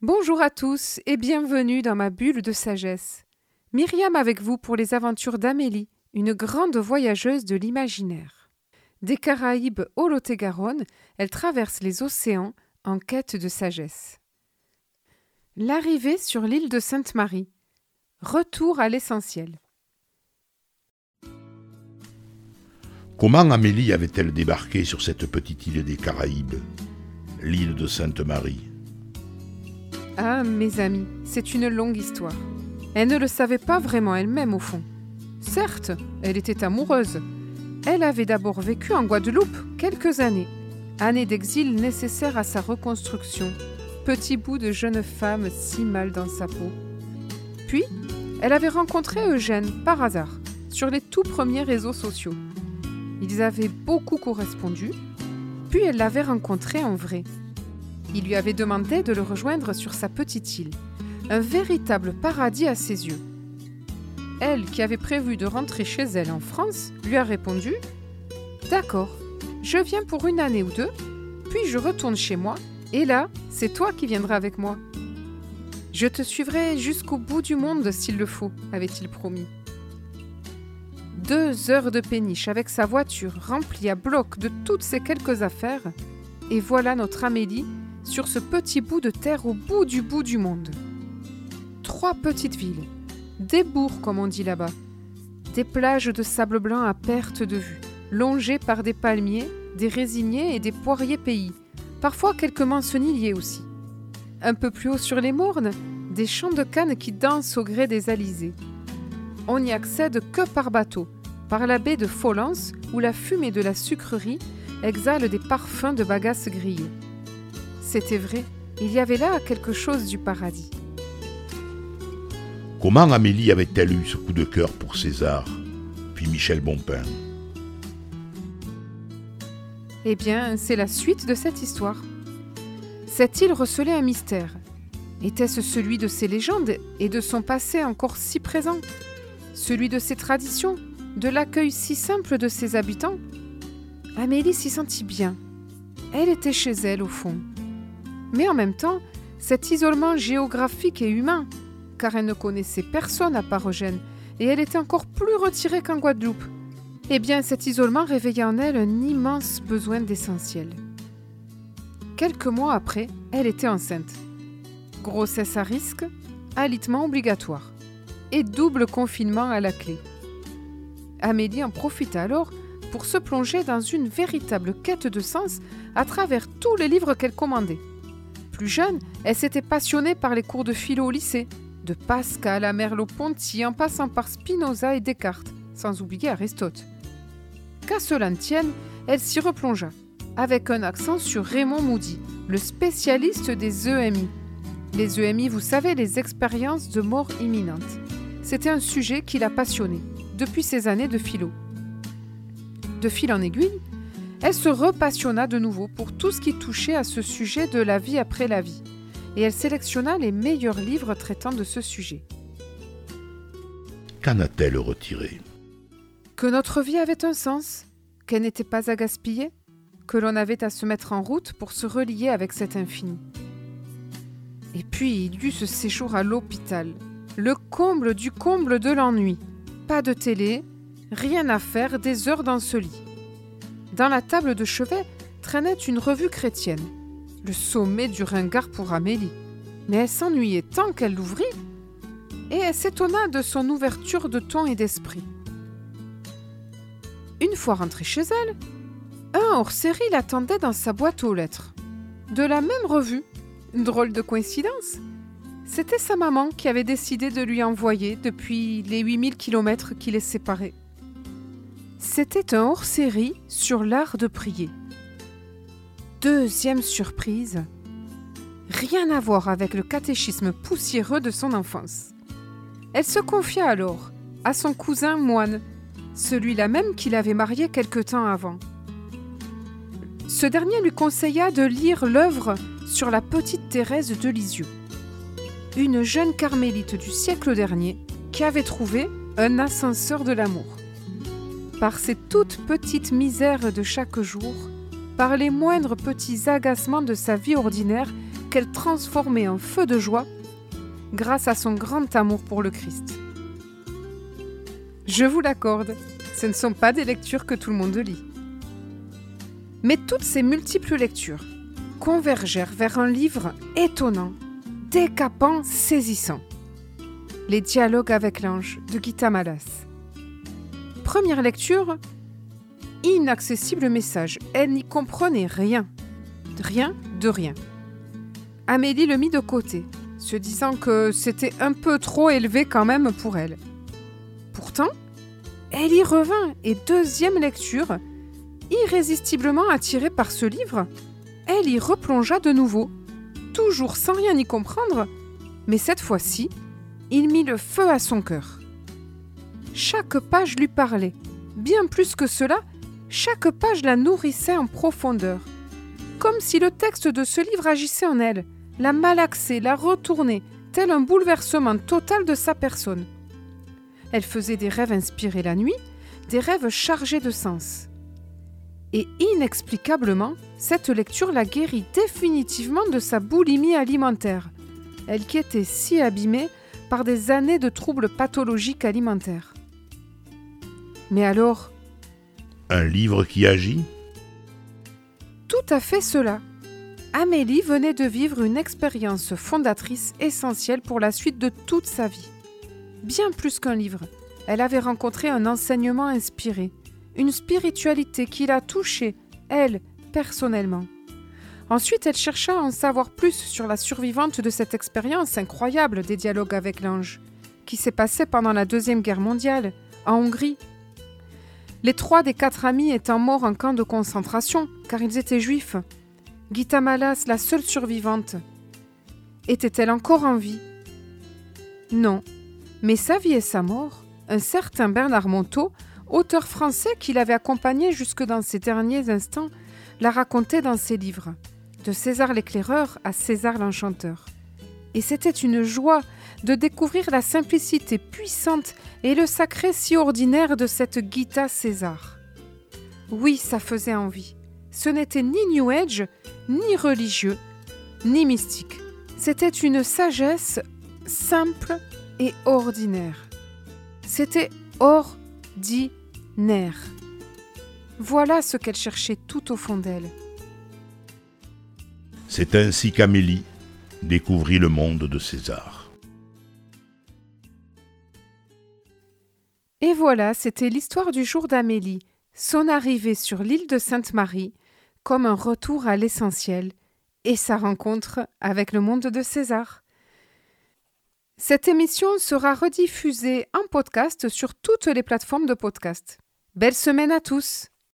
Bonjour à tous et bienvenue dans ma bulle de sagesse. Myriam avec vous pour les aventures d'Amélie, une grande voyageuse de l'imaginaire. Des Caraïbes au Lot-et-Garonne, elle traverse les océans en quête de sagesse. L'arrivée sur l'île de Sainte-Marie. Retour à l'essentiel. Comment Amélie avait-elle débarqué sur cette petite île des Caraïbes, l'île de Sainte-Marie Ah, mes amis, c'est une longue histoire. Elle ne le savait pas vraiment elle-même au fond. Certes, elle était amoureuse. Elle avait d'abord vécu en Guadeloupe quelques années, années d'exil nécessaires à sa reconstruction, petit bout de jeune femme si mal dans sa peau. Puis, elle avait rencontré Eugène par hasard sur les tout premiers réseaux sociaux. Ils avaient beaucoup correspondu, puis elle l'avait rencontré en vrai. Il lui avait demandé de le rejoindre sur sa petite île, un véritable paradis à ses yeux. Elle, qui avait prévu de rentrer chez elle en France, lui a répondu D'accord, je viens pour une année ou deux, puis je retourne chez moi, et là, c'est toi qui viendras avec moi. Je te suivrai jusqu'au bout du monde s'il le faut, avait-il promis. Deux heures de péniche avec sa voiture remplie à bloc de toutes ses quelques affaires, et voilà notre Amélie sur ce petit bout de terre au bout du bout du monde. Trois petites villes, des bourgs comme on dit là-bas, des plages de sable blanc à perte de vue, longées par des palmiers, des résiniers et des poiriers pays, parfois quelques mançonniliers aussi. Un peu plus haut sur les mornes, des champs de canne qui dansent au gré des alizés. On n'y accède que par bateau, par la baie de Folens où la fumée de la sucrerie exhale des parfums de bagasse grillées. C'était vrai, il y avait là quelque chose du paradis. Comment Amélie avait-elle eu ce coup de cœur pour César, puis Michel Bonpin Eh bien, c'est la suite de cette histoire. Cette île recelait un mystère. Était-ce celui de ses légendes et de son passé encore si présent? Celui de ses traditions? De l'accueil si simple de ses habitants, Amélie s'y sentit bien. Elle était chez elle au fond. Mais en même temps, cet isolement géographique et humain, car elle ne connaissait personne à part Eugène, et elle était encore plus retirée qu'en Guadeloupe. Eh bien, cet isolement réveillait en elle un immense besoin d'essentiel. Quelques mois après, elle était enceinte. Grossesse à risque, alitement obligatoire, et double confinement à la clé. Amélie en profita alors pour se plonger dans une véritable quête de sens à travers tous les livres qu'elle commandait. Plus jeune, elle s'était passionnée par les cours de philo au lycée, de Pascal à Merleau-Ponty en passant par Spinoza et Descartes, sans oublier Aristote. Qu'à cela ne tienne, elle s'y replongea, avec un accent sur Raymond Moody, le spécialiste des EMI. Les EMI, vous savez, les expériences de mort imminente. C'était un sujet qui la passionnait depuis ses années de philo. De fil en aiguille, elle se repassionna de nouveau pour tout ce qui touchait à ce sujet de la vie après la vie, et elle sélectionna les meilleurs livres traitant de ce sujet. Qu'en a-t-elle retiré? Que notre vie avait un sens, qu'elle n'était pas à gaspiller, que l'on avait à se mettre en route pour se relier avec cet infini. Et puis il y eut ce séjour à l'hôpital, le comble du comble de l'ennui. Pas de télé, rien à faire, des heures dans ce lit. Dans la table de chevet traînait une revue chrétienne, le sommet du ringard pour Amélie. Mais elle s'ennuyait tant qu'elle l'ouvrit, et elle s'étonna de son ouverture de ton et d'esprit. Une fois rentrée chez elle, un hors-série l'attendait dans sa boîte aux lettres. De la même revue. Une drôle de coïncidence. C'était sa maman qui avait décidé de lui envoyer depuis les 8000 kilomètres qui les séparaient. C'était un hors-série sur l'art de prier. Deuxième surprise, rien à voir avec le catéchisme poussiéreux de son enfance. Elle se confia alors à son cousin moine, celui-là même qui l'avait marié quelque temps avant. Ce dernier lui conseilla de lire l'œuvre sur la petite Thérèse de Lisieux une jeune carmélite du siècle dernier qui avait trouvé un ascenseur de l'amour. Par ses toutes petites misères de chaque jour, par les moindres petits agacements de sa vie ordinaire, qu'elle transformait en feu de joie grâce à son grand amour pour le Christ. Je vous l'accorde, ce ne sont pas des lectures que tout le monde lit. Mais toutes ces multiples lectures convergèrent vers un livre étonnant, décapant, saisissant. Les dialogues avec l'ange de Gita Malas. Première lecture, inaccessible message. Elle n'y comprenait rien. Rien de rien. Amélie le mit de côté, se disant que c'était un peu trop élevé quand même pour elle. Pourtant, elle y revint et deuxième lecture, irrésistiblement attirée par ce livre, elle y replongea de nouveau, toujours sans rien y comprendre, mais cette fois-ci, il mit le feu à son cœur. Chaque page lui parlait, bien plus que cela, chaque page la nourrissait en profondeur, comme si le texte de ce livre agissait en elle, la malaxait, la retournait, tel un bouleversement total de sa personne. Elle faisait des rêves inspirés la nuit, des rêves chargés de sens. Et inexplicablement, cette lecture la guérit définitivement de sa boulimie alimentaire, elle qui était si abîmée par des années de troubles pathologiques alimentaires. Mais alors, un livre qui agit Tout à fait cela. Amélie venait de vivre une expérience fondatrice essentielle pour la suite de toute sa vie. Bien plus qu'un livre, elle avait rencontré un enseignement inspiré, une spiritualité qui l'a touchée, elle, personnellement. Ensuite, elle chercha à en savoir plus sur la survivante de cette expérience incroyable des dialogues avec l'ange, qui s'est passée pendant la Deuxième Guerre mondiale, en Hongrie, les trois des quatre amis étant morts en camp de concentration, car ils étaient juifs. Gita Malas, la seule survivante, était-elle encore en vie? Non, mais sa vie et sa mort, un certain Bernard Monteau, auteur français qui l'avait accompagné jusque dans ses derniers instants, l'a raconté dans ses livres, de César l'éclaireur à César l'enchanteur. Et c'était une joie de découvrir la simplicité puissante et le sacré si ordinaire de cette Gita César. Oui, ça faisait envie. Ce n'était ni New Age, ni religieux, ni mystique. C'était une sagesse simple et ordinaire. C'était ordinaire. Voilà ce qu'elle cherchait tout au fond d'elle. C'est ainsi qu'Amélie découvrit le monde de César. Voilà, c'était l'histoire du jour d'Amélie, son arrivée sur l'île de Sainte-Marie, comme un retour à l'essentiel, et sa rencontre avec le monde de César. Cette émission sera rediffusée en podcast sur toutes les plateformes de podcast. Belle semaine à tous